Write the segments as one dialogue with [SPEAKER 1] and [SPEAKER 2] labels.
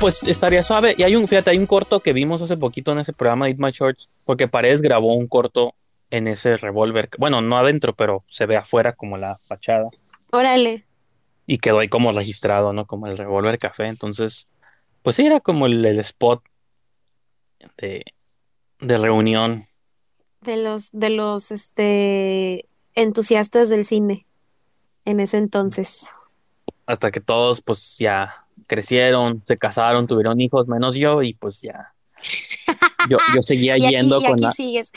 [SPEAKER 1] pues estaría suave. Y hay un, fíjate, hay un corto que vimos hace poquito en ese programa de Eat My Shorts, porque Paredes grabó un corto en ese revólver. Bueno, no adentro, pero se ve afuera como la fachada.
[SPEAKER 2] Órale.
[SPEAKER 1] Y quedó ahí como registrado, ¿no? Como el revólver café. Entonces, pues sí, era como el, el spot de, de reunión.
[SPEAKER 2] De los, de los, este, entusiastas del cine en ese entonces.
[SPEAKER 1] Hasta que todos, pues ya crecieron, se casaron, tuvieron hijos, menos yo, y pues ya. Yo, yo seguía
[SPEAKER 2] Y aquí,
[SPEAKER 1] yendo
[SPEAKER 2] y
[SPEAKER 1] con
[SPEAKER 2] aquí
[SPEAKER 1] la,
[SPEAKER 2] sigues.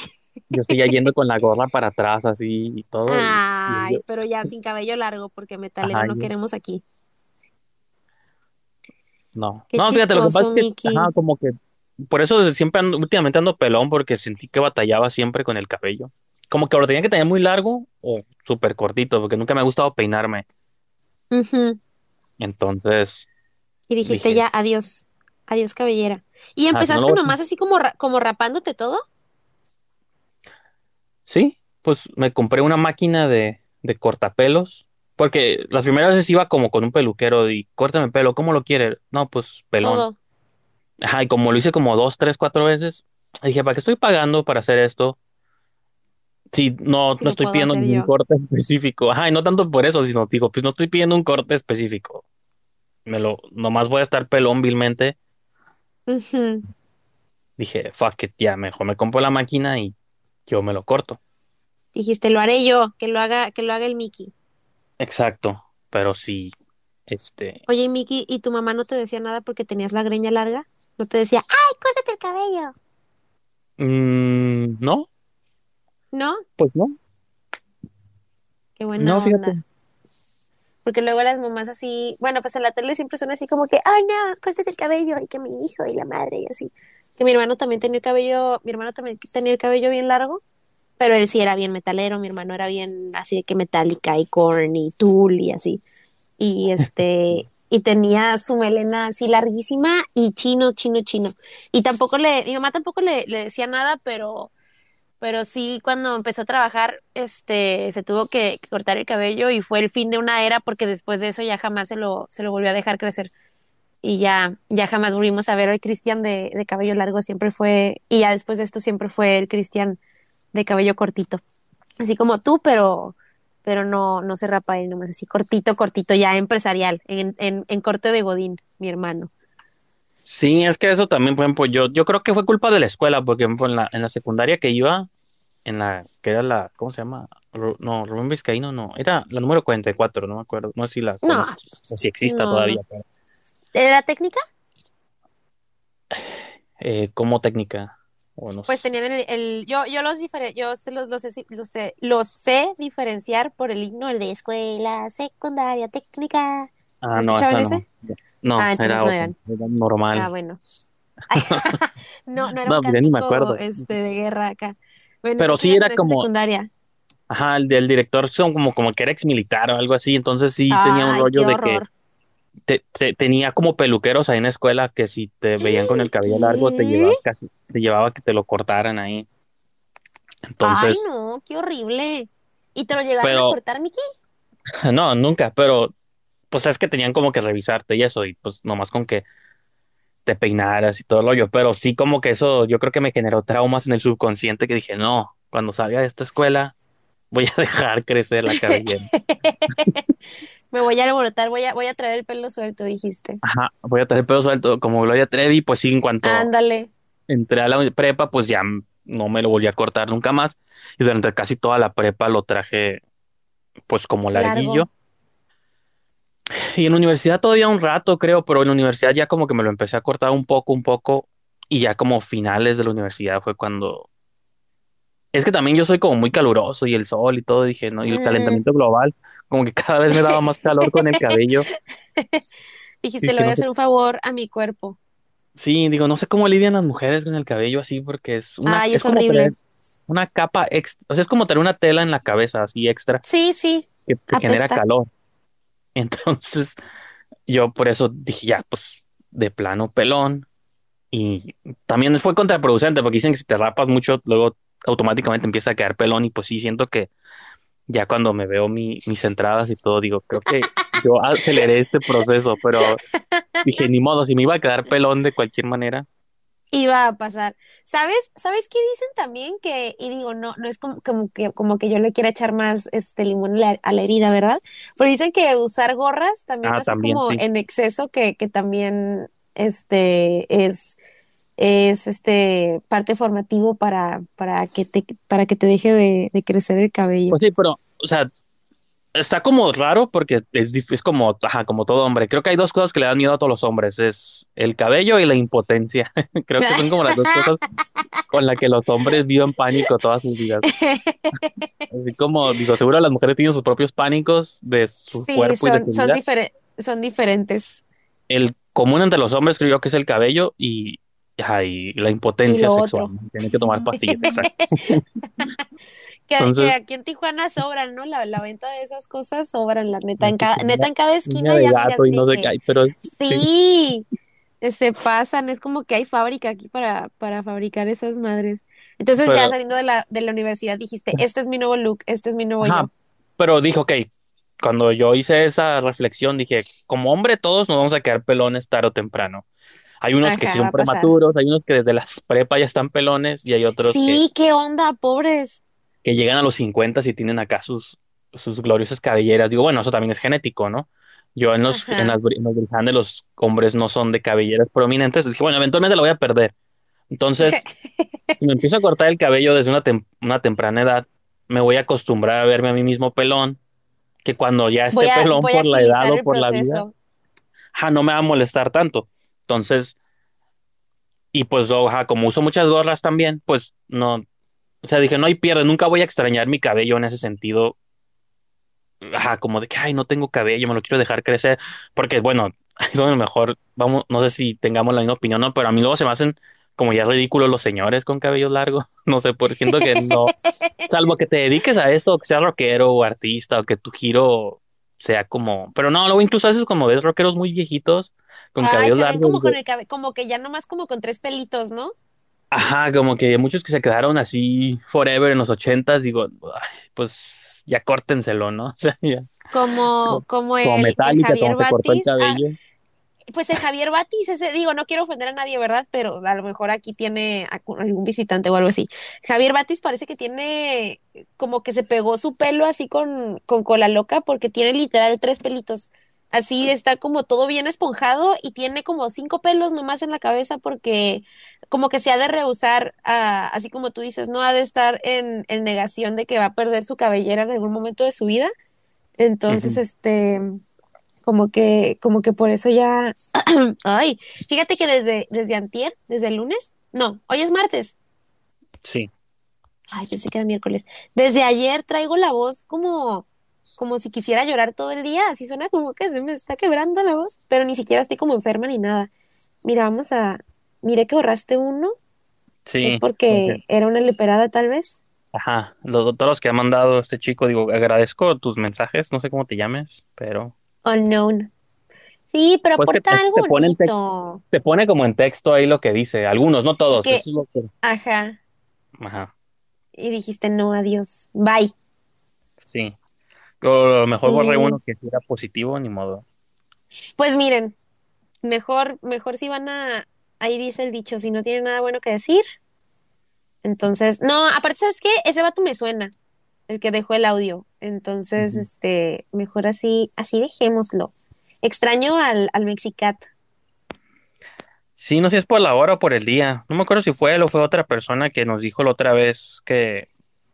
[SPEAKER 1] yo seguía yendo con la gorra para atrás, así y todo. y- y
[SPEAKER 2] Ay,
[SPEAKER 1] yo-
[SPEAKER 2] pero ya sin cabello largo, porque metalero
[SPEAKER 1] Ajá,
[SPEAKER 2] no
[SPEAKER 1] yo-
[SPEAKER 2] queremos aquí.
[SPEAKER 1] no,
[SPEAKER 2] Qué
[SPEAKER 1] no, fíjate, lo que pasa es que, ajá, como que, por eso siempre ando, últimamente ando pelón, porque sentí que batallaba siempre con el cabello. Como que lo tenía que tener muy largo o súper cortito, porque nunca me ha gustado peinarme. Entonces,
[SPEAKER 2] Y dijiste
[SPEAKER 1] Dije-
[SPEAKER 2] ya, adiós, adiós cabellera. ¿Y
[SPEAKER 1] no
[SPEAKER 2] empezaste nomás así como, como rapándote todo?
[SPEAKER 1] sí, pues me compré una máquina de, de cortapelos, porque las primeras veces iba como con un peluquero y córtame el pelo, ¿cómo lo quiere? No, pues pelón.
[SPEAKER 2] Todo.
[SPEAKER 1] Ajá, y como lo hice como dos, tres, cuatro veces, dije, ¿para qué estoy pagando para hacer esto? Si no,
[SPEAKER 2] Si
[SPEAKER 1] no estoy pidiendo
[SPEAKER 2] yo.
[SPEAKER 1] corte específico. Ajá, y no tanto por eso, sino digo, pues no estoy pidiendo un corte específico. Me lo, nomás voy a estar pelón vilmente. Dije, fuck it, ya, mejor me compro la máquina y yo me lo corto.
[SPEAKER 2] Dijiste, lo haré yo, que lo haga, que lo haga el Mickey.
[SPEAKER 1] Exacto, pero sí, este,
[SPEAKER 2] Oye, Mickey, ¿y tu mamá no te decía nada porque tenías la greña larga? ¿No te decía, ay, córtate el cabello?
[SPEAKER 1] mm, no,
[SPEAKER 2] ¿No?
[SPEAKER 1] pues no,
[SPEAKER 2] Qué buena
[SPEAKER 1] no,
[SPEAKER 2] onda.
[SPEAKER 1] fíjate.
[SPEAKER 2] Porque luego las mamás así, bueno, pues en la tele siempre son así como que, ay, no, córtate el cabello, y que mi hijo y la madre y así. Que mi hermano también tenía el cabello, mi hermano también tenía el cabello bien largo, pero él sí era bien metalero, mi hermano era bien así de que Metallica y Korn y Tool y así. Y este, y tenía su melena así larguísima y chino, chino, chino. Y tampoco le, mi mamá tampoco le, le decía nada, pero pero sí cuando empezó a trabajar, este, se tuvo que, cortar el cabello y fue el fin de una era porque después de eso ya jamás se lo, se lo volvió a dejar crecer y ya, ya jamás volvimos a ver al Cristian de, de cabello largo, siempre fue, y ya después de esto siempre fue el Cristian de cabello cortito, así como tú, pero, pero no, no se rapa él, nomás así cortito, cortito, ya empresarial, en, en, corte de Godín, mi hermano.
[SPEAKER 1] Sí, es que eso también, por ejemplo, yo, yo creo que fue culpa de la escuela, porque en la, en la secundaria que iba, en la, que era la, ¿cómo se llama? No, Rubén Vizcaíno, no, era la número 44, no me acuerdo, no sé si la
[SPEAKER 2] No,
[SPEAKER 1] conoces, o si exista
[SPEAKER 2] no,
[SPEAKER 1] todavía,
[SPEAKER 2] no.
[SPEAKER 1] pero,
[SPEAKER 2] ¿Era técnica?
[SPEAKER 1] eh, como técnica, o no
[SPEAKER 2] Pues tenían el, el- yo, yo los diferen, yo se los, los, sé, los sé, los sé diferenciar por el himno, el de escuela secundaria técnica.
[SPEAKER 1] Ah, no,
[SPEAKER 2] ¿Escuchaban
[SPEAKER 1] esa no.
[SPEAKER 2] ese?
[SPEAKER 1] No,
[SPEAKER 2] Ah,
[SPEAKER 1] era
[SPEAKER 2] no eran.
[SPEAKER 1] era
[SPEAKER 2] Ah,
[SPEAKER 1] normal.
[SPEAKER 2] bueno. No, no era
[SPEAKER 1] No,
[SPEAKER 2] un
[SPEAKER 1] pues ni me
[SPEAKER 2] cántico
[SPEAKER 1] acuerdo.
[SPEAKER 2] este de guerra acá. Bueno,
[SPEAKER 1] Pero sí era como,
[SPEAKER 2] secundaria.
[SPEAKER 1] ajá, el del director son como, como que era ex militar o algo así, entonces sí tenía un
[SPEAKER 2] Ay,
[SPEAKER 1] rollo de que te, te- tenía como peluqueros ahí en la escuela que si te veían con el cabello largo te llevaba casi, te llevaba que te lo cortaran ahí.
[SPEAKER 2] Ay,
[SPEAKER 1] Entonces,
[SPEAKER 2] no, qué horrible. ¿Y te lo llegaron a cortar, Miki?
[SPEAKER 1] no, nunca, pero pues es que tenían como que revisarte y eso, y pues nomás con que te peinaras y todo el rollo, pero sí como que eso yo creo que me generó traumas en el subconsciente que dije, no, cuando salga de esta escuela voy a dejar crecer la cabellera.
[SPEAKER 2] Me voy a alborotar, voy a, voy a traer el pelo suelto, dijiste.
[SPEAKER 1] Ajá, voy a tener pelo suelto como Gloria Trevi, pues sí, en cuanto
[SPEAKER 2] Ándale.
[SPEAKER 1] entré a la prepa, pues ya no me lo volví a cortar nunca más, y durante casi toda la prepa lo traje pues como larguillo.
[SPEAKER 2] Largo.
[SPEAKER 1] Y en la universidad todavía un rato, creo, pero en la universidad ya como que me lo empecé a cortar un poco, un poco, y ya como finales de la universidad fue cuando... Es que también yo soy como muy caluroso y el sol y todo, dije, ¿no? Y el
[SPEAKER 2] Mm.
[SPEAKER 1] calentamiento global, como que cada vez me daba más calor con el cabello.
[SPEAKER 2] Dijiste,
[SPEAKER 1] Dije,
[SPEAKER 2] le voy a hacer un favor a mi cuerpo.
[SPEAKER 1] sí, digo, no sé cómo lidian las mujeres con el cabello así, porque es una,
[SPEAKER 2] Ay,
[SPEAKER 1] es
[SPEAKER 2] horrible.
[SPEAKER 1] una capa extra, o sea, es como tener una tela en la cabeza así extra
[SPEAKER 2] Sí, sí,
[SPEAKER 1] que te genera calor. Entonces, yo por eso dije, ya, pues, de plano pelón. Y también fue contraproducente porque dicen que si te rapas mucho, luego automáticamente empieza a quedar pelón y pues sí, siento que ya cuando me veo mi- mis entradas y todo, digo, creo que yo aceleré este proceso, pero dije, ni modo, si me iba a quedar pelón de cualquier manera.
[SPEAKER 2] Iba a pasar. ¿Sabes? ¿Sabes qué dicen también? Que, y digo, no, no es como, como que, como que yo le quiera echar más este limón a la, a la herida, ¿verdad? Pero dicen que usar gorras también
[SPEAKER 1] Ah,
[SPEAKER 2] así
[SPEAKER 1] también,
[SPEAKER 2] como
[SPEAKER 1] sí.
[SPEAKER 2] en exceso, que, que también este es, es este parte formativo para, para que te, para que te deje de, de crecer el cabello.
[SPEAKER 1] Pues sí, pero, o sea, está como raro porque es, es como, ajá, como todo hombre. Creo que hay dos cosas que le dan miedo a todos los hombres, es el cabello y la impotencia. Creo que son como las dos cosas con las que los hombres viven pánico todas sus vidas. Así como, digo, seguro las mujeres tienen sus propios pánicos de su
[SPEAKER 2] Sí,
[SPEAKER 1] cuerpo y de
[SPEAKER 2] son,
[SPEAKER 1] su
[SPEAKER 2] son
[SPEAKER 1] vida.
[SPEAKER 2] son diferentes.
[SPEAKER 1] El común entre los hombres creo yo que es el cabello y, ajá, y la impotencia sexual. Tienen que tomar pastillas,
[SPEAKER 2] Que, que
[SPEAKER 1] Entonces,
[SPEAKER 2] aquí en Tijuana sobran, ¿no? La, la venta de esas cosas sobran, la neta. En cada, neta, en cada esquina
[SPEAKER 1] de
[SPEAKER 2] ya,
[SPEAKER 1] gato y
[SPEAKER 2] así
[SPEAKER 1] no
[SPEAKER 2] de
[SPEAKER 1] sé qué
[SPEAKER 2] que
[SPEAKER 1] hay, pero es- sí.
[SPEAKER 2] sí, se pasan. Es como que hay fábrica aquí para, para fabricar esas madres. Entonces, ya saliendo de la, de la universidad, dijiste, este es mi nuevo look, este es mi nuevo
[SPEAKER 1] ajá,
[SPEAKER 2] yo.
[SPEAKER 1] pero dijo, ok, cuando yo hice esa reflexión, dije, como hombre todos nos vamos a quedar pelones tarde o temprano. Hay unos que
[SPEAKER 2] Ajá, va
[SPEAKER 1] son prematuros, hay unos que desde las prepa ya están pelones y hay otros que,
[SPEAKER 2] Sí, qué onda, pobres.
[SPEAKER 1] Que llegan a los 50 y tienen acá sus, sus gloriosas cabelleras. Digo, bueno, eso también es genético, ¿no? Yo en los, en las, los de los hombres no son de cabelleras prominentes. Dije, bueno, eventualmente lo voy a perder. Entonces, si me empiezo a cortar el cabello desde una, tem- una temprana edad, me voy a acostumbrar a verme a mí mismo pelón, que cuando ya esté
[SPEAKER 2] a,
[SPEAKER 1] pelón por la edad o por la vida, ja, no me va a molestar tanto. Entonces, y pues, oja, como uso muchas gorras también, pues no, o sea, dije, no hay pierde, nunca voy a extrañar mi cabello en ese sentido. Ajá, como de que, ay, no tengo cabello, me lo quiero dejar crecer, porque bueno, es donde mejor, vamos, no sé si tengamos la misma opinión, ¿no? Pero a mí luego se me hacen como ya ridículos los señores con cabello largo, no sé, por siento que no, salvo que te dediques a esto, que seas rockero o artista, o que tu giro sea como, pero no, luego incluso a veces como ves rockeros muy viejitos, con
[SPEAKER 2] Ay,
[SPEAKER 1] cabellos
[SPEAKER 2] se ven
[SPEAKER 1] largos,
[SPEAKER 2] como con el cabello, como que ya nomás como con tres pelitos, ¿no?
[SPEAKER 1] Ajá, como que muchos que se quedaron así forever en los ochentas, digo, ay, pues ya córtenselo, ¿no? O sea, ya.
[SPEAKER 2] Como,
[SPEAKER 1] Como
[SPEAKER 2] el, Javier
[SPEAKER 1] como se cortó el
[SPEAKER 2] Batis. Ah, pues el Javier Batis, ese, digo, no quiero ofender a nadie, ¿verdad? Pero a lo mejor aquí tiene algún visitante o algo así. Javier Batis parece que tiene como que se pegó su pelo así con, con cola loca porque tiene literal tres pelitos. Así está como todo bien esponjado y tiene como cinco pelos nomás en la cabeza porque como que se ha de rehusar, a, así como tú dices, no ha de estar en, en negación de que va a perder su cabellera en algún momento de su vida. Entonces, este, como que, como que por eso ya, ay, fíjate que desde, desde antier, desde el lunes, no, hoy es martes,
[SPEAKER 1] Sí.
[SPEAKER 2] ay, pensé que era miércoles, desde ayer traigo la voz como, como si quisiera llorar todo el día, así suena como que se me está quebrando la voz, pero ni siquiera estoy como enferma ni nada. Mira, vamos a, mire que borraste uno, es
[SPEAKER 1] Sí, porque,
[SPEAKER 2] porque era una leperada tal vez.
[SPEAKER 1] ajá, los, todos los que ha mandado este chico, digo, agradezco tus mensajes, no sé cómo te llames, pero
[SPEAKER 2] Unknown. Sí, pero
[SPEAKER 1] pues
[SPEAKER 2] aporta
[SPEAKER 1] te,
[SPEAKER 2] algo
[SPEAKER 1] te pone
[SPEAKER 2] bonito.
[SPEAKER 1] te pone como en texto ahí lo que dice, algunos, no todos,
[SPEAKER 2] que,
[SPEAKER 1] eso es lo que,
[SPEAKER 2] ajá,
[SPEAKER 1] ajá,
[SPEAKER 2] y dijiste no, adiós, bye.
[SPEAKER 1] sí. O lo mejor borré
[SPEAKER 2] Sí.
[SPEAKER 1] uno que sí era positivo, ni modo.
[SPEAKER 2] Pues miren, mejor, mejor si van a, ahí dice el dicho, si no tienen nada bueno que decir, entonces, no, aparte, ¿sabes qué? Ese vato me suena, el que dejó el audio. Entonces, este, mejor así, así dejémoslo. Extraño al, al Mexicat.
[SPEAKER 1] Sí, no sé si es por la hora o por el día. No me acuerdo si fue él o fue otra persona que nos dijo la otra vez que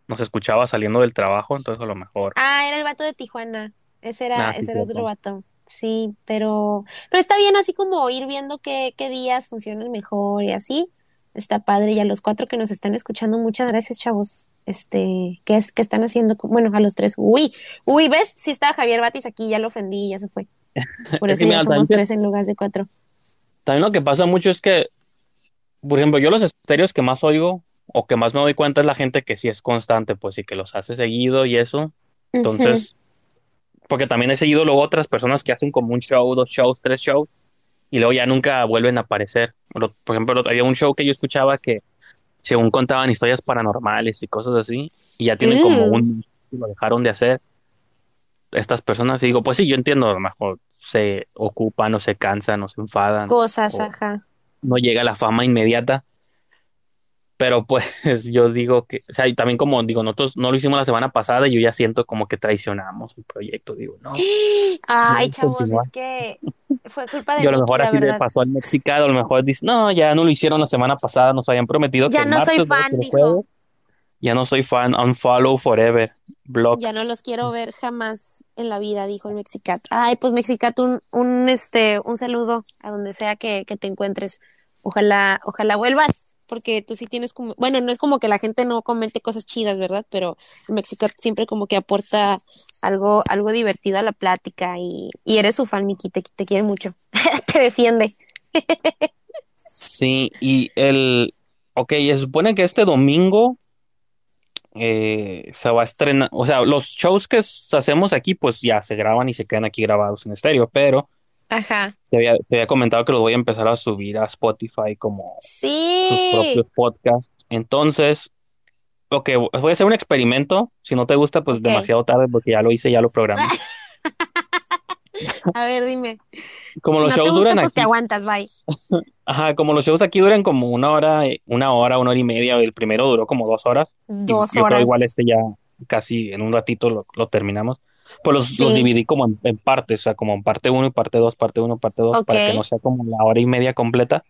[SPEAKER 1] nos escuchaba saliendo del trabajo, entonces a lo mejor.
[SPEAKER 2] Ah, era el vato de Tijuana. Ese era,
[SPEAKER 1] Ah,
[SPEAKER 2] ese era otro vato. Sí, pero, pero está bien así como ir viendo qué, qué días funcionan mejor y así. Está padre. Y a los cuatro que nos están escuchando, muchas gracias, chavos. Este, ¿qué es, qué están haciendo? Bueno, a los tres. Uy, uy, ¿ves? Sí estaba Javier Batis aquí, ya lo ofendí ya se fue. Por
[SPEAKER 1] Es
[SPEAKER 2] eso
[SPEAKER 1] que
[SPEAKER 2] ya somos
[SPEAKER 1] que-
[SPEAKER 2] tres en lugar de cuatro.
[SPEAKER 1] también lo que pasa mucho es que, por ejemplo, yo los estéreos que más oigo o que más me doy cuenta es la gente que sí es constante, pues y que los hace seguido y eso. Entonces, porque también he seguido luego otras personas que hacen como un show, dos shows, tres shows y luego ya nunca vuelven a aparecer. Por por ejemplo, había un show que yo escuchaba que según contaban historias paranormales y cosas así, y ya tienen como
[SPEAKER 2] Mm.
[SPEAKER 1] un lo dejaron de hacer. estas personas y digo, pues sí, yo entiendo, a lo mejor se ocupan o se cansan o se enfadan
[SPEAKER 2] Cosas,
[SPEAKER 1] o
[SPEAKER 2] ajá.
[SPEAKER 1] no llega la fama inmediata, pero pues yo digo que, o sea, y también como digo, nosotros no lo hicimos la semana pasada y yo ya siento como que traicionamos el proyecto, digo, no, no
[SPEAKER 2] Ay,
[SPEAKER 1] a
[SPEAKER 2] chavos,
[SPEAKER 1] continuar.
[SPEAKER 2] es que fue culpa de
[SPEAKER 1] Yo a lo mejor así le pasó al mexicano, a lo mejor dice, no, ya no lo hicieron la semana pasada, nos habían prometido que
[SPEAKER 2] Ya
[SPEAKER 1] el
[SPEAKER 2] no soy
[SPEAKER 1] que
[SPEAKER 2] fan, dijo.
[SPEAKER 1] ya no soy fan, unfollow forever, block.
[SPEAKER 2] Ya no los quiero ver jamás en la vida, dijo el Mexicat. Ay, pues Mexicat, un, un, este, un saludo a donde sea que, que te encuentres. Ojalá, ojalá vuelvas, porque tú sí tienes como, bueno, no es como que la gente no comente cosas chidas, ¿verdad? Pero el Mexicat siempre como que aporta algo, algo divertido a la plática y, y eres su fan, Miki, te, te quiere mucho. Te defiende.
[SPEAKER 1] Sí, y el, ok, se supone que este domingo eh, se va a estrenar, o sea, los shows que hacemos aquí, pues ya se graban y se quedan aquí grabados en estéreo, pero
[SPEAKER 2] Ajá.
[SPEAKER 1] te había, te había comentado que los voy a empezar a subir a Spotify como sus
[SPEAKER 2] Sí.
[SPEAKER 1] propios podcasts. Entonces, ok, voy a hacer un experimento. Si no te gusta, pues demasiado tarde porque ya lo hice, ya lo programé.
[SPEAKER 2] A ver, dime.
[SPEAKER 1] Como
[SPEAKER 2] Si
[SPEAKER 1] los
[SPEAKER 2] no te
[SPEAKER 1] shows
[SPEAKER 2] gusta,
[SPEAKER 1] duran
[SPEAKER 2] pues te
[SPEAKER 1] aquí,
[SPEAKER 2] aguantas, bye.
[SPEAKER 1] ajá, como los shows aquí duran como una hora, eh, una hora, una hora y media, el primero duró como dos horas, y
[SPEAKER 2] Dos
[SPEAKER 1] yo creo igual
[SPEAKER 2] horas.
[SPEAKER 1] este ya casi en un ratito lo, lo terminamos. Pues los, dividí como en, en partes, o sea, como en parte uno y parte dos, parte uno, parte dos,
[SPEAKER 2] Ok.
[SPEAKER 1] para que no sea como la hora y media completa.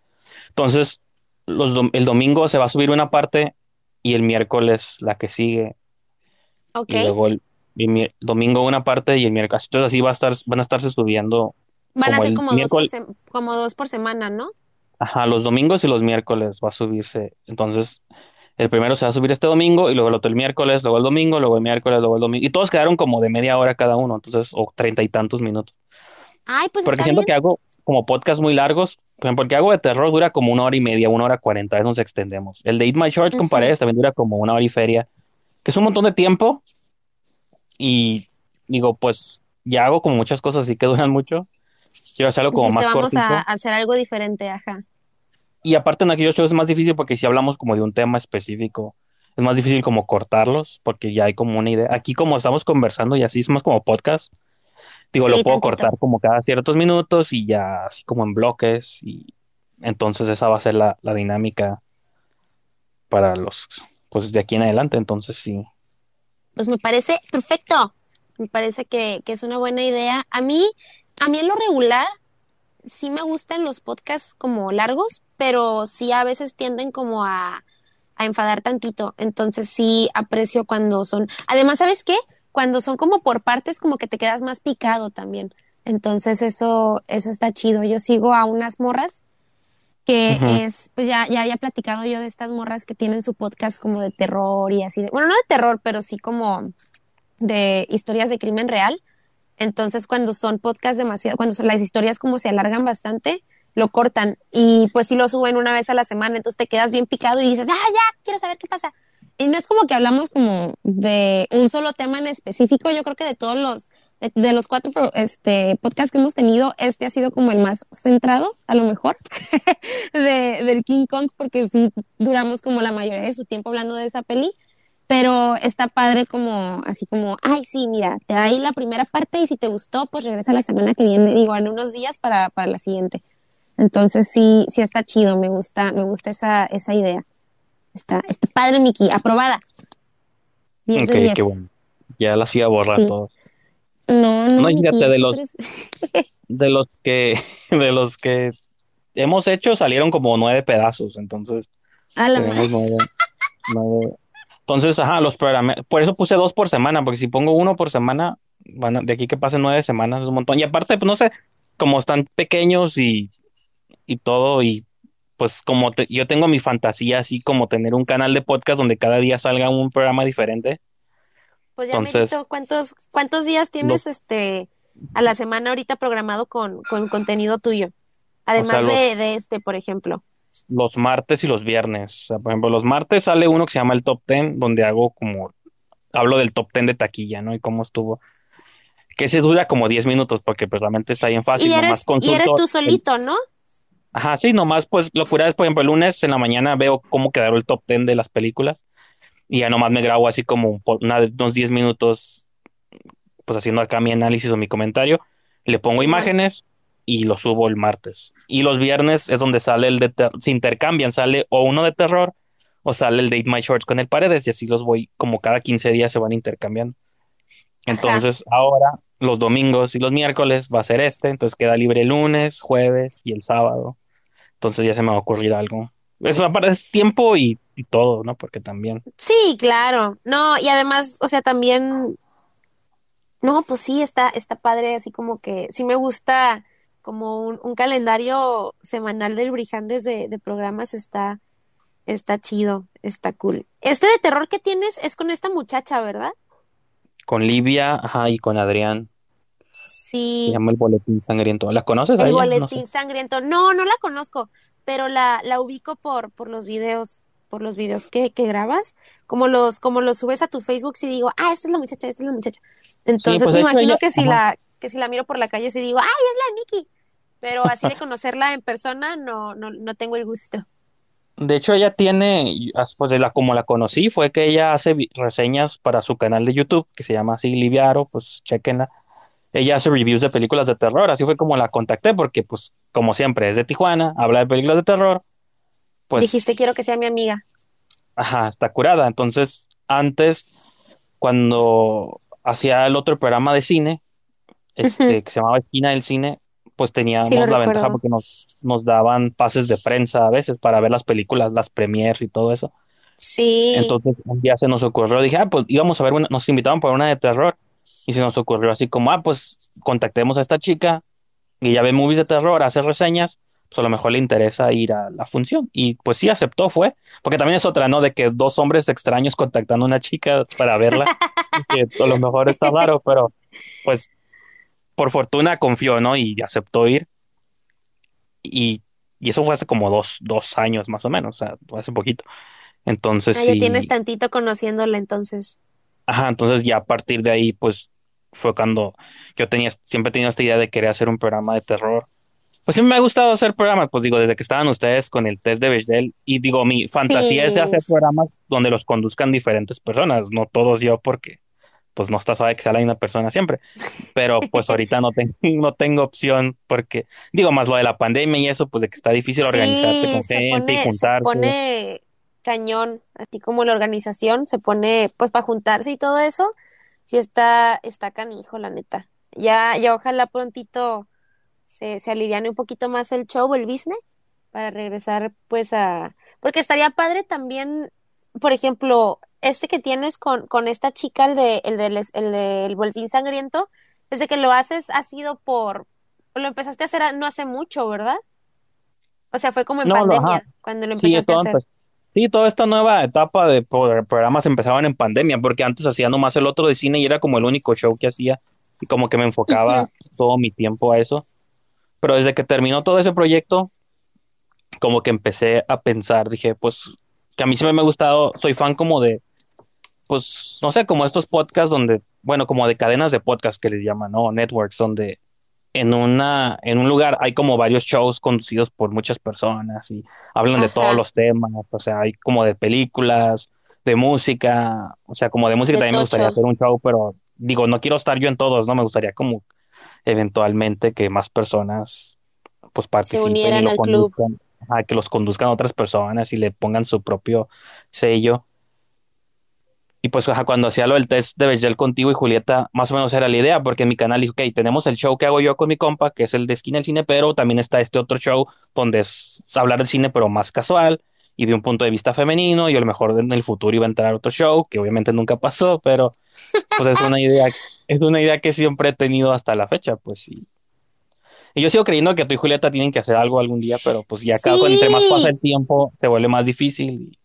[SPEAKER 1] Entonces, los, el domingo se va a subir una parte y el miércoles la que sigue,
[SPEAKER 2] Ok.
[SPEAKER 1] y luego el, el mi- domingo una parte y el miércoles. Entonces así va a estar, van a estarse subiendo
[SPEAKER 2] Van a
[SPEAKER 1] como
[SPEAKER 2] ser
[SPEAKER 1] el
[SPEAKER 2] como dos por, sem- como dos por semana, ¿no?
[SPEAKER 1] ajá, los domingos y los miércoles va a subirse. Entonces, el primero se va a subir este domingo y luego el otro el miércoles, luego el domingo, luego el miércoles, luego el domingo. Y todos quedaron como de media hora cada uno, entonces, o treinta y tantos minutos.
[SPEAKER 2] Ay, pues
[SPEAKER 1] Porque
[SPEAKER 2] está
[SPEAKER 1] siento
[SPEAKER 2] bien.
[SPEAKER 1] que hago como podcast muy largos. Por ejemplo, el que hago de terror dura como una hora y media, una hora cuarenta, a veces nos extendemos. El de Eat My Shorts con
[SPEAKER 2] Ujú.
[SPEAKER 1] paredes también dura como una hora y feria, que es un montón de tiempo. Y digo, pues ya hago como muchas cosas así que duran mucho. Quiero hacerlo como
[SPEAKER 2] Dijiste,
[SPEAKER 1] más
[SPEAKER 2] vamos a
[SPEAKER 1] cortito.
[SPEAKER 2] hacer algo diferente, ajá.
[SPEAKER 1] Y aparte en aquellos shows es más difícil porque si hablamos como de un tema específico, es más difícil como cortarlos porque ya hay como una idea. Aquí como estamos conversando y así es más como podcast, digo, lo puedo
[SPEAKER 2] tantito.
[SPEAKER 1] cortar como cada ciertos minutos y ya así como en bloques y entonces esa va a ser la, la dinámica para los, pues de aquí en adelante. Entonces sí.
[SPEAKER 2] Pues me parece perfecto. Me parece que, que es una buena idea. A mí, a mí en lo regular, sí me gustan los podcasts como largos, pero sí a veces tienden como a, a enfadar tantito. Entonces sí aprecio cuando son. Además, ¿sabes qué? Cuando son como por partes, como que te quedas más picado también. Entonces eso, eso está chido. Yo sigo a unas morras que es, pues ya, ya había platicado yo de estas morras que tienen su podcast como de terror y así de, bueno, no de terror, pero sí como de historias de crimen real. Entonces, cuando son podcasts demasiado, cuando son las historias como se alargan bastante, lo cortan y pues sí lo suben una vez a la semana, entonces te quedas bien picado y dices, ah, ya, quiero saber qué pasa. Y no es como que hablamos como de un solo tema en específico, yo creo que de todos los, de, los cuatro este, podcasts que hemos tenido, este ha sido como el más centrado, a lo mejor, de, del King Kong, porque sí duramos como la mayoría de su tiempo hablando de esa peli. Pero está padre como, así como, ay, sí, mira, te da ahí la primera parte y si te gustó, pues regresa la semana que viene, digo, en unos días para, para la siguiente. Entonces sí, sí está chido, me gusta, me gusta esa, esa idea. Está, está padre, Miki, aprobada. 10
[SPEAKER 1] Ok,
[SPEAKER 2] de 10.
[SPEAKER 1] qué bueno. Ya las iba a borrar
[SPEAKER 2] Sí.
[SPEAKER 1] todas.
[SPEAKER 2] No, no,
[SPEAKER 1] No, fíjate, de los, de los que, de los que hemos hecho salieron como nueve pedazos, entonces
[SPEAKER 2] A la
[SPEAKER 1] tenemos nueve, nueve. Entonces, ajá, los programé. Por eso puse dos por semana, porque si pongo uno por semana, van a- de aquí que pasen nueve semanas es un montón. Y aparte, pues no sé, como están pequeños y, y todo, y pues como te- yo tengo mi fantasía así como tener un canal de podcast donde cada día salga un programa diferente.
[SPEAKER 2] Pues ya,
[SPEAKER 1] Entonces,
[SPEAKER 2] Merito, ¿cuántos, cuántos días
[SPEAKER 1] los,
[SPEAKER 2] tienes este a la semana ahorita programado con, con contenido tuyo?
[SPEAKER 1] o sea,
[SPEAKER 2] Además
[SPEAKER 1] los,
[SPEAKER 2] de, de este, por ejemplo.
[SPEAKER 1] Los martes y los viernes. O sea, por ejemplo, los martes sale uno que se llama el Top Ten, donde hago como, hablo del Top Ten de taquilla, ¿no? Y cómo estuvo. Que ese dura como 10 minutos, porque pues realmente está bien
[SPEAKER 2] Y
[SPEAKER 1] fácil, nomás
[SPEAKER 2] y eres tú solito, ¿no?
[SPEAKER 1] ajá, sí, nomás pues locura es, por ejemplo, el lunes en la mañana veo cómo quedaron el Top Ten de las películas y ya nomás me grabo así como una- unos 10 minutos pues haciendo acá mi análisis o mi comentario, le pongo imágenes y lo subo el martes. Y los viernes es donde sale el de, se intercambian, sale o uno de terror o sale el de Eat My Shorts con el Paredes y así los voy, como cada 15 días se van intercambiando.
[SPEAKER 2] Ajá.
[SPEAKER 1] Entonces ahora los domingos y los miércoles va a ser este, entonces queda libre el lunes, jueves y el sábado. Entonces ya se me va a ocurrir algo. Eso aparte es tiempo y, y todo, ¿no? Porque también.
[SPEAKER 2] Sí, claro. No, y además, o sea, también, no, pues sí, está, está padre, así como que sí me gusta como un, un calendario semanal del Brijandes de, de programas está, está chido, está cool. Este de terror que tienes es con esta muchacha, ¿verdad?
[SPEAKER 1] Con Livia, ajá, y con Adrián. Se
[SPEAKER 2] Sí,
[SPEAKER 1] llama El Boletín Sangriento. ¿Las conoces a
[SPEAKER 2] el
[SPEAKER 1] ella? No sé.
[SPEAKER 2] boletín sangriento. No, no la conozco, pero la, la ubico por, por los videos, por los videos que, que grabas, como los, como los subes a tu Facebook, si digo, ah, esta es la muchacha, esta es la muchacha.
[SPEAKER 1] Sí,
[SPEAKER 2] Entonces
[SPEAKER 1] pues
[SPEAKER 2] me
[SPEAKER 1] de hecho ella,
[SPEAKER 2] imagino que si
[SPEAKER 1] ajá.
[SPEAKER 2] la, que si la miro por la calle, si digo, ay, es la Nikki. Pero así de conocerla en persona, no, no, no tengo el gusto.
[SPEAKER 1] De hecho ella tiene, pues de la como la conocí, fue que ella hace reseñas para su canal de YouTube, que se llama así Liviaro, pues chequenla. Ella hace reviews de películas de terror, así fue como la contacté, porque pues como siempre es de Tijuana, habla de películas de terror,
[SPEAKER 2] Dijiste,
[SPEAKER 1] pues,
[SPEAKER 2] quiero que sea mi amiga.
[SPEAKER 1] ajá, está curada. Entonces, antes, cuando hacía el otro programa de cine, este, que se llamaba Esquina del Cine, pues
[SPEAKER 2] Sí,
[SPEAKER 1] teníamos la ventaja porque nos, nos daban pases de prensa a veces para ver las películas, las premiers y todo eso.
[SPEAKER 2] Sí,
[SPEAKER 1] Entonces, un día se nos ocurrió, dije, ah, pues íbamos a ver una, nos invitaban para una de terror, y se nos ocurrió así como, ah, pues contactemos a esta chica, y ya ve movies de terror, hace reseñas, pues a lo mejor le interesa ir a la función. Y pues sí, aceptó, fue, porque también es otra, ¿no? De que dos hombres extraños contactando a una chica para verla, que a lo mejor está raro, pero pues por fortuna confió, ¿no? Y aceptó ir. Y, y eso fue hace como dos, dos años más o menos, o sea, hace poquito. Entonces
[SPEAKER 2] ah, ya tienes tantito conociéndola entonces.
[SPEAKER 1] ajá, entonces ya a partir de ahí, pues fue cuando yo tenía, siempre he tenido esta idea de querer hacer un programa de terror. Pues siempre me ha gustado hacer programas, pues digo, desde que estaban ustedes con el test de Bechdel, y digo, mi fantasía es hacer programas donde los conduzcan diferentes personas, no todos yo, porque pues no está sabe que sea la misma persona siempre. Pero pues ahorita no tengo, no tengo opción, porque digo, más lo de la pandemia y eso, pues de que está difícil organizarte
[SPEAKER 2] sí,
[SPEAKER 1] con
[SPEAKER 2] se
[SPEAKER 1] gente y
[SPEAKER 2] pone, se
[SPEAKER 1] juntarse.
[SPEAKER 2] pone cañón, así como la organización se pone, pues para juntarse y todo eso, sí está, está canijo, la neta. Ya, ya ojalá prontito se, se aliviane un poquito más el show, el business, para regresar pues a, porque estaría padre también, por ejemplo, este que tienes con, con esta chica, el de, el del, el del boletín sangriento, desde que lo haces ha sido por, lo empezaste a hacer a- no hace mucho, ¿verdad? O sea, fue como en
[SPEAKER 1] No, lo, ajá,
[SPEAKER 2] pandemia cuando lo
[SPEAKER 1] sí,
[SPEAKER 2] empezaste a
[SPEAKER 1] todo,
[SPEAKER 2] hacer.
[SPEAKER 1] sí, toda esta nueva etapa de pro- programas empezaban en pandemia, porque antes hacía nomás el otro de cine y era como el único show que hacía, y como que me enfocaba todo mi tiempo a eso. Pero desde que terminó todo ese proyecto, como que empecé a pensar, dije, pues, que a mí siempre me ha gustado, soy fan como de, pues, no sé, como estos podcasts donde, bueno, como de cadenas de podcast que les llaman, ¿no? Networks, donde en una, en un lugar hay como varios shows conducidos por muchas personas y hablan de todos los temas, o sea, hay como de películas, de música, o sea, como de música
[SPEAKER 2] de
[SPEAKER 1] también me gustaría hacer un show, pero digo, no quiero estar yo en todos, ¿no? Me gustaría como eventualmente que más personas pues
[SPEAKER 2] Se
[SPEAKER 1] participen y
[SPEAKER 2] unieran
[SPEAKER 1] lo
[SPEAKER 2] al club.
[SPEAKER 1] ajá, que los conduzcan otras personas y le pongan su propio sello. Y pues ajá, cuando hacía lo del test de Bechdel contigo y Julieta, más o menos era la idea, porque en mi canal dije, ok, tenemos el show que hago yo con mi compa, que es el de Esquina del Cine, pero también está este otro show donde es hablar de cine, pero más casual y de un punto de vista femenino, y a lo mejor en el futuro iba a entrar otro show, que obviamente nunca pasó, pero pues es una idea, es una idea que siempre he tenido hasta la fecha, pues sí. Y yo sigo creyendo que tú y Julieta tienen que hacer algo algún día, pero pues ya cada, entre más pasa
[SPEAKER 2] Sí,
[SPEAKER 1] el tiempo, se vuelve más difícil y, y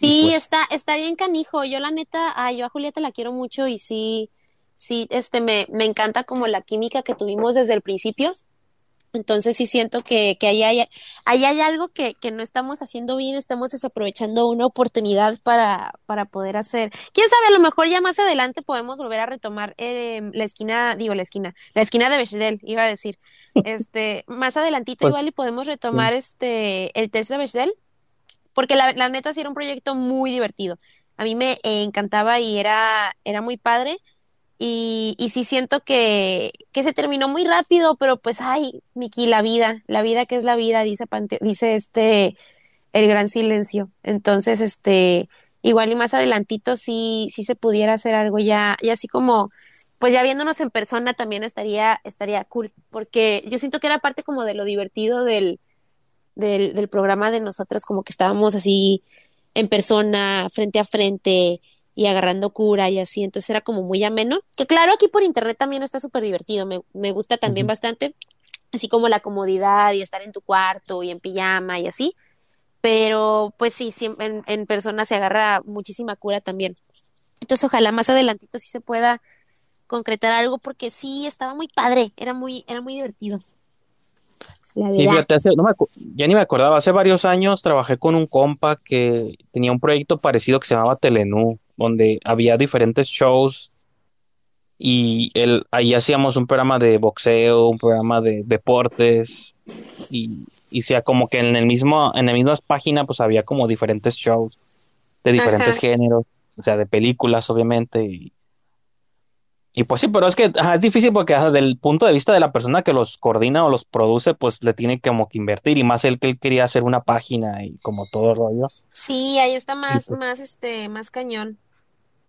[SPEAKER 2] sí,
[SPEAKER 1] pues
[SPEAKER 2] está, está bien canijo. Yo la neta, ay, yo a Julieta la quiero mucho y sí, sí, este, me, me encanta como la química que tuvimos desde el principio. Entonces sí siento que, que ahí hay, ahí hay algo que, que no estamos haciendo bien, estamos desaprovechando una oportunidad para, para poder hacer. Quién sabe, a lo mejor ya más adelante podemos volver a retomar eh, la esquina, digo la esquina, la esquina de Bechdel, iba a decir. Este, más adelantito
[SPEAKER 1] pues
[SPEAKER 2] igual y podemos
[SPEAKER 1] sí.
[SPEAKER 2] retomar este el test de Bechdel, porque la, neta sí era un proyecto muy divertido. A mí me encantaba y era, era muy padre. Y, y sí siento que, que se terminó muy rápido, pero pues, ay, Miki, la vida, la vida que es la vida, dice, Pante- dice este, el gran silencio. Entonces, este, igual y más adelantito sí, sí se pudiera hacer algo ya, y así como, pues ya viéndonos en persona también estaría, estaría cool, porque yo siento que era parte como de lo divertido del, del, del programa de nosotras, como que estábamos así en persona, frente a frente y agarrando cura y así, entonces era como muy ameno, que claro, aquí por internet también está súper divertido, me, me gusta también bastante, así como la comodidad y estar en tu cuarto y en pijama y así, pero pues sí, siempre en, en persona se agarra muchísima cura también. Entonces ojalá más adelantito sí se pueda concretar algo porque sí estaba muy padre, era muy, era muy divertido, la verdad.
[SPEAKER 1] fíjate, hace, no me, ya ni me acordaba, hace varios años trabajé con un compa que tenía un proyecto parecido que se llamaba Telenú, donde había diferentes shows y él, ahí hacíamos un programa de boxeo, un programa de deportes y, y sea como que en el mismo, en la misma página pues había como diferentes shows de diferentes
[SPEAKER 2] Ajá,
[SPEAKER 1] géneros, o sea, de películas obviamente y, y pues sí, pero es que ajá, es difícil porque ajá, del punto de vista de la persona que los coordina o los produce, pues le tiene como que invertir y más él que él quería hacer una página y como todo el rollo.
[SPEAKER 2] sí, ahí está más,
[SPEAKER 1] pues,
[SPEAKER 2] más, este, más cañón.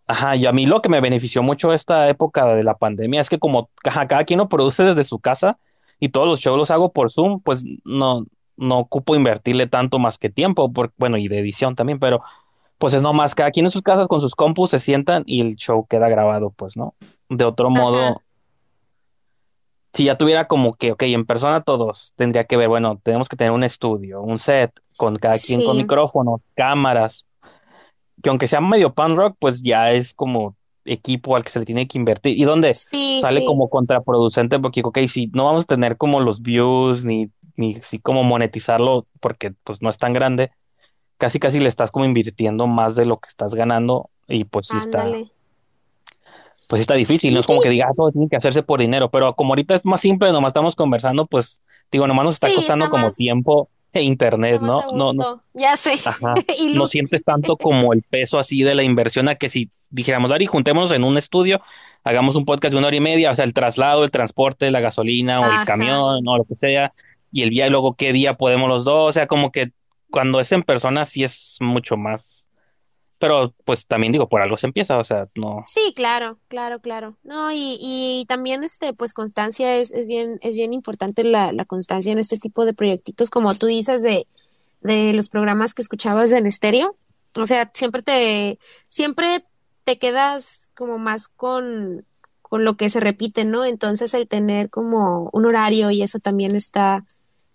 [SPEAKER 1] ajá, y a mí lo que me benefició mucho esta época de la pandemia es que como ajá, cada quien lo produce desde su casa y todos los shows los hago por Zoom, pues no, no ocupo invertirle tanto más que tiempo, por, bueno, y de edición también, pero pues es nomás cada quien en sus casas con sus compus se sientan y el show queda grabado, pues, ¿no? De otro
[SPEAKER 2] Ajá,
[SPEAKER 1] modo si ya tuviera como que, ok, en persona todos, tendría que ver, bueno, tenemos que tener un estudio, un set, con cada quien con
[SPEAKER 2] sí,
[SPEAKER 1] micrófonos, cámaras, que aunque sea medio pan rock, pues ya es como equipo al que se le tiene que invertir, y donde
[SPEAKER 2] sí,
[SPEAKER 1] sale
[SPEAKER 2] sí,
[SPEAKER 1] como contraproducente, porque, ok, si no vamos a tener como los views, ni, ni si como monetizarlo, porque pues no es tan grande, casi casi le estás como invirtiendo más de lo que estás ganando, y pues sí está pues está difícil, no es como que diga, ah, todo tiene que hacerse por dinero, pero como ahorita es más simple, nomás estamos conversando, pues digo, nomás nos está
[SPEAKER 2] sí,
[SPEAKER 1] costando
[SPEAKER 2] está
[SPEAKER 1] como
[SPEAKER 2] más,
[SPEAKER 1] tiempo e internet, ¿no? No, no.
[SPEAKER 2] Ya sé,
[SPEAKER 1] ajá,
[SPEAKER 2] y
[SPEAKER 1] no sientes tanto como el peso así de la inversión a que si dijéramos, Dari, juntémonos en un estudio, hagamos un podcast de una hora y media, o sea, el traslado, el transporte, la gasolina o el camión o lo que sea, y el día y luego qué día podemos los dos, o sea, como que cuando es en persona sí es mucho más, pero pues también digo, por algo se empieza, o sea, no.
[SPEAKER 2] Sí, claro, claro, claro. No, y, y también este, pues constancia es, es bien, es bien importante la, la constancia en este tipo de proyectitos, como tú dices, de, de los programas que escuchabas en estéreo. O sea, siempre te, siempre te quedas como más con, con lo que se repite, ¿no? Entonces el tener como un horario y eso también está,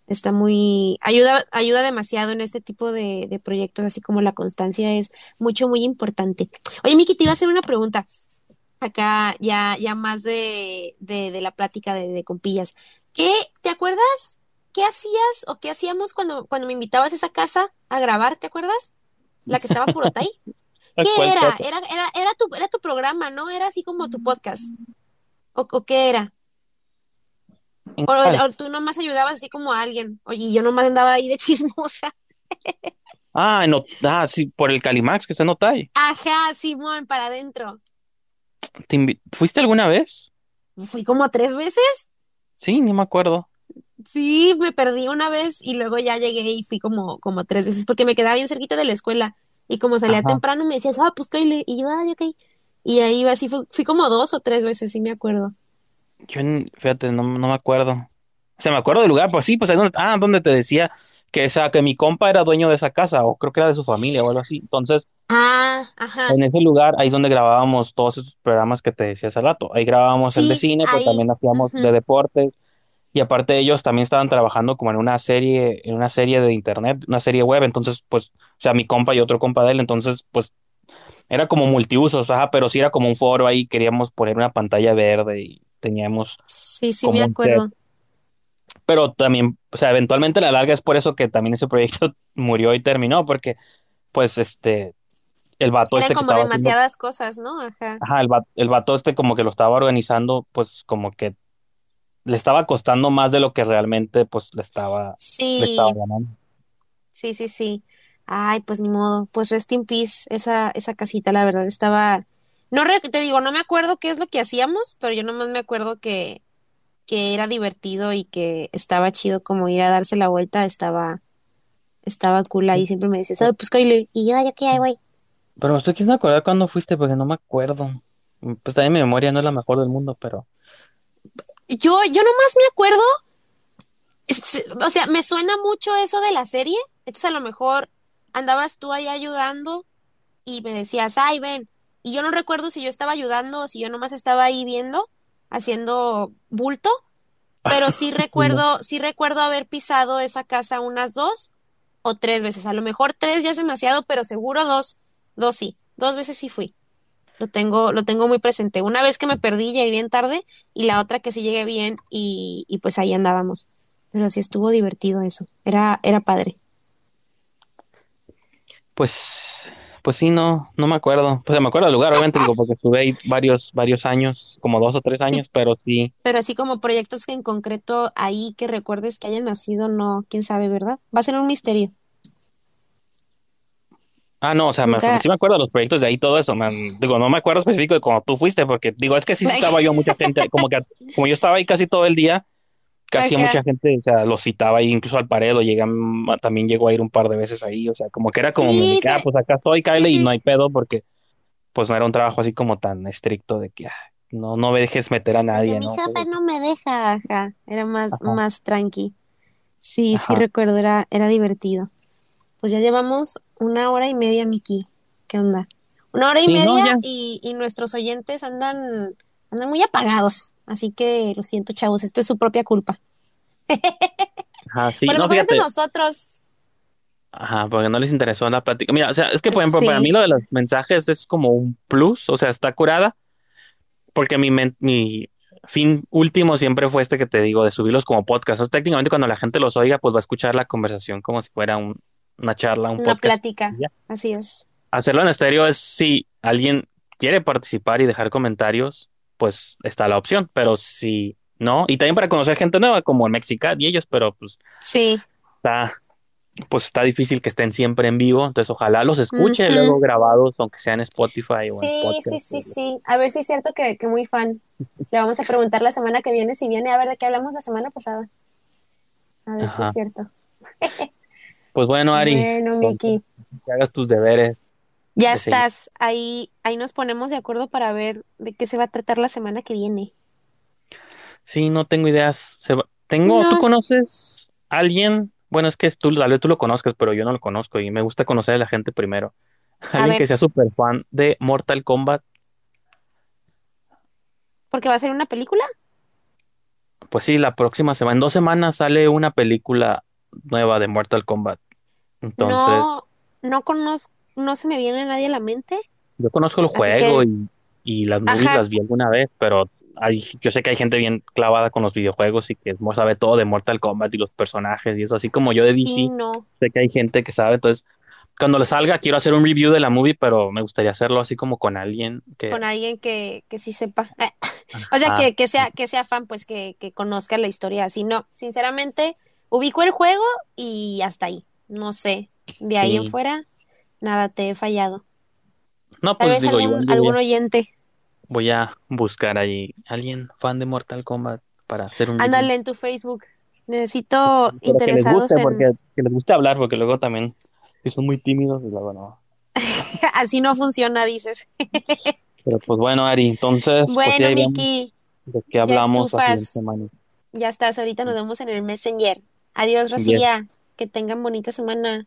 [SPEAKER 2] está muy, ayuda, ayuda demasiado en este tipo de, de proyectos, así como la constancia es mucho, muy importante. Oye, Miki, te iba a hacer una pregunta acá ya, ya más de, de, de la plática de, de compillas. ¿Qué, te acuerdas? ¿Qué hacías o qué hacíamos cuando, cuando me invitabas a esa casa a grabar? ¿Te acuerdas? La que estaba por Otay. ¿Qué
[SPEAKER 1] ¿Cuál
[SPEAKER 2] era? Era, era, era tu, era tu programa, ¿no? Era así como tu podcast. ¿O, o qué era?
[SPEAKER 1] ¿En
[SPEAKER 2] O, o tú nomás ayudabas así como a alguien. Oye, yo nomás andaba ahí de chismosa.
[SPEAKER 1] Ah, no, ah, sí, por el Calimax que está en Otay.
[SPEAKER 2] Ajá, Simón, para adentro.
[SPEAKER 1] ¿Te invi- ¿Fuiste alguna vez?
[SPEAKER 2] Fui como tres veces.
[SPEAKER 1] Sí, ni me acuerdo.
[SPEAKER 2] Sí, me perdí una vez y luego ya llegué y fui como, como tres veces porque me quedaba bien cerquita de la escuela y como salía
[SPEAKER 1] Ajá.
[SPEAKER 2] temprano me decías, ah, pues Kyle, y yo, ay, ok. Y ahí iba, así fui, fui como dos o tres veces, sí me acuerdo.
[SPEAKER 1] Yo, fíjate, no, no me acuerdo. O sea, me acuerdo del lugar, pues sí, pues ahí donde, ah, donde te decía que, esa, que mi compa era dueño de esa casa, o creo que era de su familia o algo así. Entonces,
[SPEAKER 2] Ah, ajá,
[SPEAKER 1] en ese lugar, ahí es donde grabábamos todos esos programas que te decía hace rato. Ahí grabábamos el de cine, pero
[SPEAKER 2] ahí.
[SPEAKER 1] también hacíamos de deportes. Y aparte ellos también estaban trabajando como en una serie, en una serie de internet, una serie web. Entonces, pues, o sea, mi compa y otro compa de él, entonces, pues, Era como multiusos, ajá, pero sí era como un foro ahí, queríamos poner una pantalla verde y teníamos
[SPEAKER 2] Sí, sí me acuerdo.
[SPEAKER 1] Pero también, o sea, eventualmente a la larga es por eso que también ese proyecto murió y terminó, porque pues este, el vato
[SPEAKER 2] Eran
[SPEAKER 1] este que
[SPEAKER 2] como
[SPEAKER 1] haciendo,
[SPEAKER 2] demasiadas cosas, ¿no? Ajá.
[SPEAKER 1] ajá, el vato, el vato este como que lo estaba organizando, pues como que le estaba costando más de lo que realmente pues le estaba, le estaba
[SPEAKER 2] Sí,
[SPEAKER 1] ganando.
[SPEAKER 2] sí, sí, sí. Ay, pues ni modo. Pues rest in peace, esa, esa casita, la verdad, estaba. No re- te digo, no me acuerdo qué es lo que hacíamos, pero yo nomás me acuerdo que, que era divertido y que estaba chido como ir a darse la vuelta, estaba, estaba cool ahí, siempre me decías, "Ay, pues Kyle, y yo, ya que ahí voy.
[SPEAKER 1] Pero me estoy queriendo acordar cuándo fuiste porque no me acuerdo. Pues también mi memoria no es la mejor del mundo, pero...
[SPEAKER 2] Yo, yo nomás me acuerdo, o sea, me suena mucho eso de la serie, entonces a lo mejor andabas tú ahí ayudando y me decías, ay, ven, y yo no recuerdo si yo estaba ayudando o si yo nomás estaba ahí viendo, haciendo bulto, pero sí recuerdo, sí recuerdo haber pisado esa casa unas dos o tres veces, a lo mejor tres ya es demasiado, pero seguro dos, dos sí, dos veces sí fui. Lo tengo, lo tengo muy presente. Una vez que me perdí, llegué bien tarde, y la otra que sí llegué bien, y, y pues ahí andábamos. Pero sí estuvo divertido eso. Era, era padre.
[SPEAKER 1] Pues... Pues sí, no, no me acuerdo. Pues me acuerdo del lugar, obviamente, digo, porque estuve ahí varios, varios años, como dos o tres
[SPEAKER 2] Sí,
[SPEAKER 1] años, pero sí.
[SPEAKER 2] pero así como proyectos que en concreto ahí que recuerdes que hayan nacido, no, quién sabe, ¿verdad? Va a ser un misterio.
[SPEAKER 1] Ah, no, o sea, me, sí me acuerdo de los proyectos de ahí, todo eso, man. Digo, no me acuerdo específico de cuando tú fuiste, porque digo, es que sí citaba yo mucha gente, como que como yo estaba ahí casi todo el día, casi a mucha gente, o sea, lo citaba ahí, incluso al Paredo, llegué, a- también llegó a ir un par de veces ahí, o sea, como que era como
[SPEAKER 2] Sí,
[SPEAKER 1] que, ah,
[SPEAKER 2] sí,
[SPEAKER 1] pues acá estoy,
[SPEAKER 2] sí,
[SPEAKER 1] Kyle, y no hay pedo, porque pues no era un trabajo así como tan estricto de que, ah, no, no me dejes meter a nadie,
[SPEAKER 2] mi
[SPEAKER 1] ¿no?
[SPEAKER 2] jefe
[SPEAKER 1] Cosas
[SPEAKER 2] no me deja, ajá. Era más,
[SPEAKER 1] Ajá,
[SPEAKER 2] más tranqui. Sí, sí recuerdo, era, era divertido. Pues ya llevamos una hora y media, Miki. ¿Qué onda? Una hora y
[SPEAKER 1] no,
[SPEAKER 2] media y, y nuestros oyentes andan, andan muy apagados. Así que lo siento, chavos, esto es su propia culpa.
[SPEAKER 1] Ajá, sí,
[SPEAKER 2] lo
[SPEAKER 1] no,
[SPEAKER 2] mejor es de nosotros.
[SPEAKER 1] ajá, porque no les interesó la plática. Mira, o sea, es que, por ejemplo, para mí
[SPEAKER 2] Sí,
[SPEAKER 1] lo de los mensajes es como un plus, o sea, está curada porque mi, fin último siempre fue este que te digo, de subirlos como podcast. O sea, técnicamente cuando la gente los oiga, pues va a escuchar la conversación como si fuera un- una charla, un
[SPEAKER 2] una
[SPEAKER 1] podcast.
[SPEAKER 2] plática. Así es.
[SPEAKER 1] Hacerlo en estéreo es si alguien quiere participar y dejar comentarios, pues está la opción, pero si no, y también para conocer gente nueva como el Mexicat y ellos, pero pues
[SPEAKER 2] Sí.
[SPEAKER 1] está, pues está difícil que estén siempre en vivo, entonces ojalá los escuche luego grabados, aunque sea en Spotify o en
[SPEAKER 2] Sí, sí,
[SPEAKER 1] podcast.
[SPEAKER 2] sí, sí. A ver si es cierto que, que muy fan. Le vamos a preguntar la semana que viene si viene a ver de qué hablamos la semana pasada. A ver si es cierto.
[SPEAKER 1] Pues bueno, Ari,
[SPEAKER 2] Bueno, Miki.
[SPEAKER 1] que hagas tus deberes
[SPEAKER 2] Ya
[SPEAKER 1] seguir.
[SPEAKER 2] estás. Ahí, ahí nos ponemos de acuerdo para ver de qué se va a tratar la semana que viene.
[SPEAKER 1] Sí, no tengo ideas. Se va- Tengo, ¿tú
[SPEAKER 2] No,
[SPEAKER 1] conoces a alguien? Bueno, es que tú, tal vez tú lo conozcas, pero yo no lo conozco y me gusta conocer a la gente primero.
[SPEAKER 2] a
[SPEAKER 1] Alguien
[SPEAKER 2] ver,
[SPEAKER 1] que sea súper fan de Mortal Kombat,
[SPEAKER 2] porque va a ser una película.
[SPEAKER 1] pues sí, la próxima semana, en dos semanas sale una película nueva de Mortal Kombat. Entonces,
[SPEAKER 2] No, no conozco, no se me viene nadie a la mente.
[SPEAKER 1] yo conozco el juego
[SPEAKER 2] que,
[SPEAKER 1] y, y las movies
[SPEAKER 2] ajá,
[SPEAKER 1] las vi alguna vez, pero hay, yo sé que hay gente bien clavada con los videojuegos y que sabe todo de Mortal Kombat y los personajes y eso, así como yo de
[SPEAKER 2] sí,
[SPEAKER 1] DC,
[SPEAKER 2] no.
[SPEAKER 1] sé que hay gente que sabe, entonces cuando le salga quiero hacer un review de la movie, pero me gustaría hacerlo así como con alguien que,
[SPEAKER 2] Con alguien que, que sí sepa. O sea, que, que sea, que sea fan, pues que, que conozca la historia. Así no, sinceramente, ubico el juego y hasta ahí. No sé. De ahí en fuera, nada, te he fallado.
[SPEAKER 1] no,
[SPEAKER 2] Tal
[SPEAKER 1] pues
[SPEAKER 2] vez
[SPEAKER 1] digo,
[SPEAKER 2] algún, algún
[SPEAKER 1] a,
[SPEAKER 2] oyente.
[SPEAKER 1] voy a buscar ahí alguien fan de Mortal Kombat para hacer un.
[SPEAKER 2] Ándale en tu Facebook. Necesito
[SPEAKER 1] Pero que les
[SPEAKER 2] interesados
[SPEAKER 1] guste, porque
[SPEAKER 2] en...
[SPEAKER 1] que les guste hablar, porque luego también, si son muy tímidos, y luego no.
[SPEAKER 2] Así no funciona, dices.
[SPEAKER 1] Pero pues bueno, Ari, entonces, pues ya
[SPEAKER 2] Bueno, Miki,
[SPEAKER 1] de qué
[SPEAKER 2] ya
[SPEAKER 1] hablamos la
[SPEAKER 2] estufas.
[SPEAKER 1] semana.
[SPEAKER 2] Ya estás. Ahorita nos vemos en el Messenger. Adiós, Rosilla. Que tengan bonita semana.